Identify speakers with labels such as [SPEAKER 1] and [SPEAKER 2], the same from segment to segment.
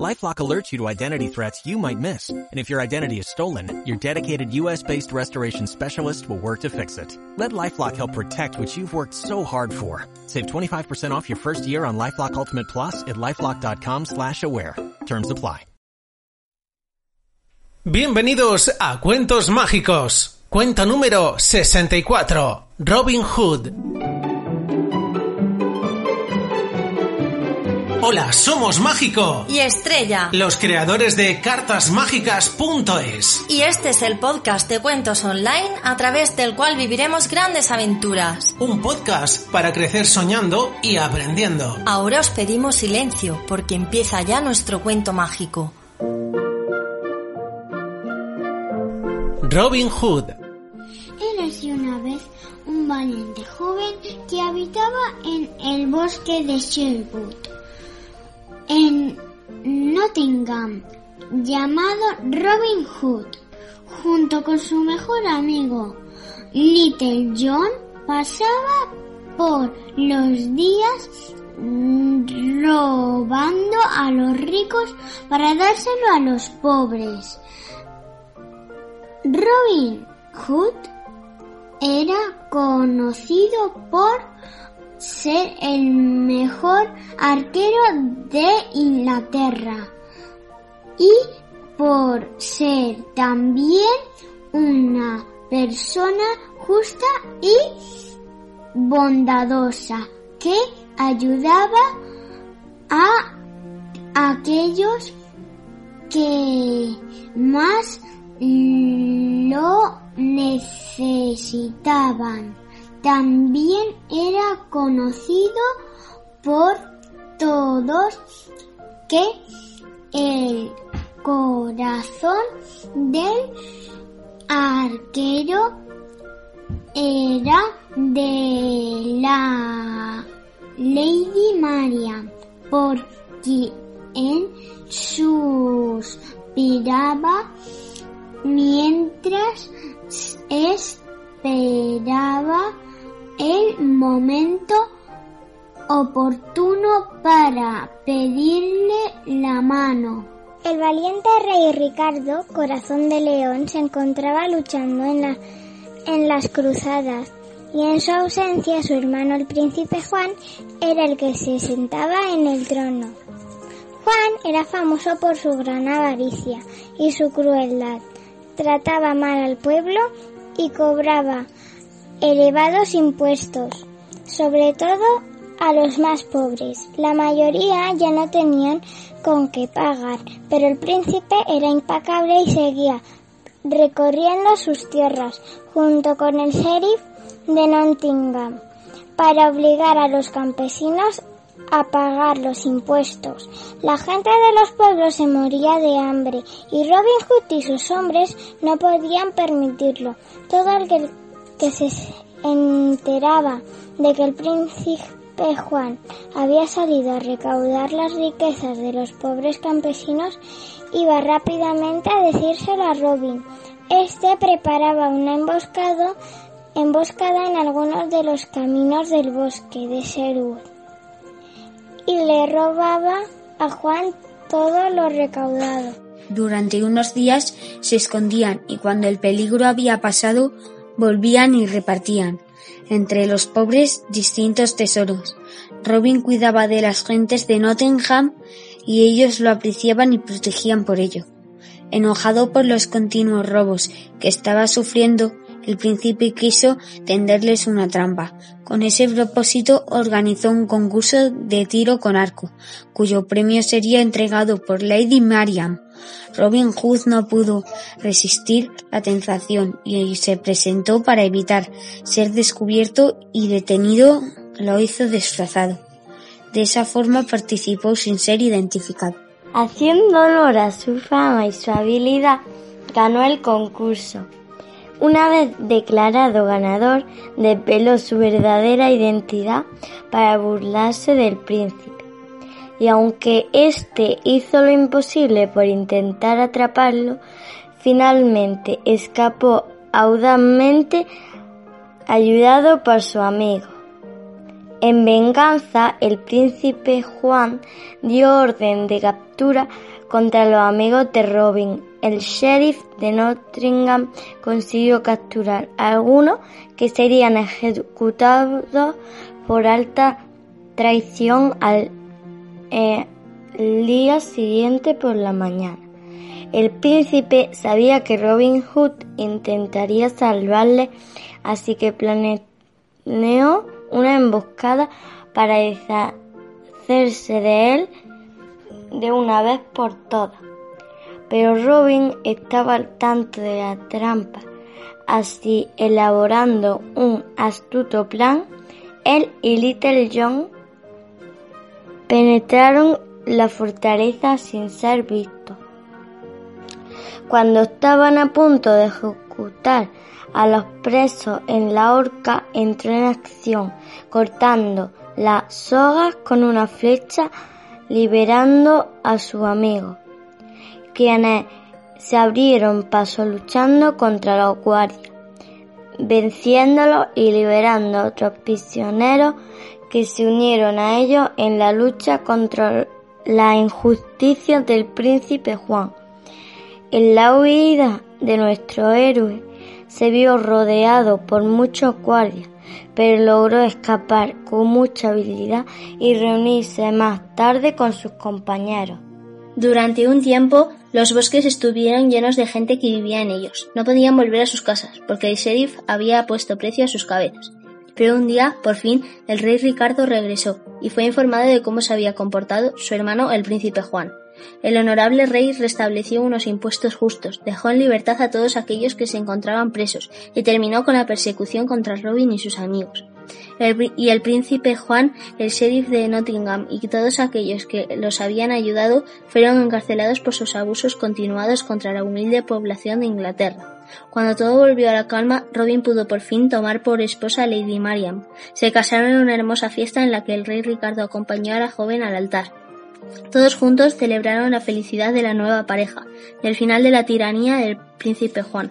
[SPEAKER 1] LifeLock alerts you to identity threats you might miss. And if your identity is stolen, your dedicated US-based restoration specialist will work to fix it. Let LifeLock help protect what you've worked so hard for. Save 25% off your first year on LifeLock Ultimate Plus at LifeLock.com slash aware. Terms apply.
[SPEAKER 2] Bienvenidos a Cuentos Mágicos. Cuento número 64. Robin Hood. Hola, somos Mágico.
[SPEAKER 3] Y Estrella.
[SPEAKER 2] Los creadores de cartasmágicas.es.
[SPEAKER 3] Y este es el podcast de cuentos online a través del cual viviremos grandes aventuras.
[SPEAKER 2] Un podcast para crecer soñando y aprendiendo.
[SPEAKER 3] Ahora os pedimos silencio porque empieza ya nuestro cuento mágico.
[SPEAKER 2] Robin Hood.
[SPEAKER 4] Érase una vez un valiente joven que habitaba en el bosque de Sherwood, Nottingham, llamado Robin Hood. Junto con su mejor amigo, Little John, pasaba por los días robando a los ricos para dárselo a los pobres. Robin Hood era conocido por ser el mejor arquero de Inglaterra y por ser también una persona justa y bondadosa que ayudaba a aquellos que más lo necesitaban. También era conocido por todos que el corazón del arquero era de la Lady Marian, por quien suspiraba mientras esperaba el momento oportuno para pedirle la mano.
[SPEAKER 5] El valiente rey Ricardo, corazón de león, se encontraba luchando en, en las cruzadas y en su ausencia su hermano el príncipe Juan era el que se sentaba en el trono. Juan era famoso por su gran avaricia y su crueldad trataba mal al pueblo y cobraba elevados impuestos, sobre todo a los más pobres. La mayoría ya no tenían con qué pagar, pero el príncipe era impecable y seguía recorriendo sus tierras junto con el sheriff de Nottingham para obligar a los campesinos a pagar los impuestos. La gente de los pueblos se moría de hambre y Robin Hood y sus hombres no podían permitirlo. Todo el que, que se enteraba de que el príncipe Juan había salido a recaudar las riquezas de los pobres campesinos iba rápidamente a decírselo a Robin. Este preparaba una emboscada, emboscada en algunos de los caminos del bosque de Sherwood y le robaba a Juan todo lo recaudado.
[SPEAKER 6] Durante unos días se escondían y cuando el peligro había pasado volvían y repartían entre los pobres distintos tesoros. Robin cuidaba de las gentes de Nottingham y ellos lo apreciaban y protegían por ello. Enojado por los continuos robos que estaba sufriendo, el príncipe quiso tenderles una trampa. Con ese propósito organizó un concurso de tiro con arco, cuyo premio sería entregado por Lady Mariam. Robin Hood no pudo resistir la tentación y se presentó para evitar ser descubierto y detenido lo hizo disfrazado. De esa forma participó sin ser identificado.
[SPEAKER 7] Haciendo honor a su fama y su habilidad, ganó el concurso. Una vez declarado ganador, desveló su verdadera identidad para burlarse del príncipe y aunque éste hizo lo imposible por intentar atraparlo, finalmente escapó audazmente ayudado por su amigo. En venganza, el príncipe Juan dio orden de captura contra los amigos de Robin. El sheriff de Nottingham consiguió capturar a algunos que serían ejecutados por alta traición al eh, día siguiente por la mañana. El príncipe sabía que Robin Hood intentaría salvarle, así que planeó una emboscada para deshacerse de él de una vez por todas. Pero Robin estaba al tanto de la trampa, así elaborando un astuto plan, él y Little John penetraron la fortaleza sin ser vistos. Cuando estaban a punto de ejecutar a los presos en la horca, entró en acción, cortando las sogas con una flecha liberando a su amigo, quienes se abrieron paso luchando contra los guardias, venciéndolos y liberando a otros prisioneros que se unieron a ellos en la lucha contra la injusticia del príncipe Juan. En la huida de nuestro héroe se vio rodeado por muchos guardias pero logró escapar con mucha habilidad y reunirse más tarde con sus compañeros.
[SPEAKER 6] Durante un tiempo, los bosques estuvieron llenos de gente que vivía en ellos. No podían volver a sus casas, porque el sheriff había puesto precio a sus cabezas. Pero un día, por fin, el rey Ricardo regresó y fue informado de cómo se había comportado su hermano el príncipe Juan. El honorable rey restableció unos impuestos justos, dejó en libertad a todos aquellos que se encontraban presos y terminó con la persecución contra Robin y sus amigos. Y el príncipe Juan, el sheriff de Nottingham y todos aquellos que los habían ayudado fueron encarcelados por sus abusos continuados contra la humilde población de Inglaterra. Cuando todo volvió a la calma, Robin pudo por fin tomar por esposa a Lady Mariam. Se casaron en una hermosa fiesta en la que el rey Ricardo acompañó a la joven al altar. Todos juntos celebraron la felicidad de la nueva pareja y el final de la tiranía del príncipe Juan.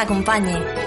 [SPEAKER 3] acompañe.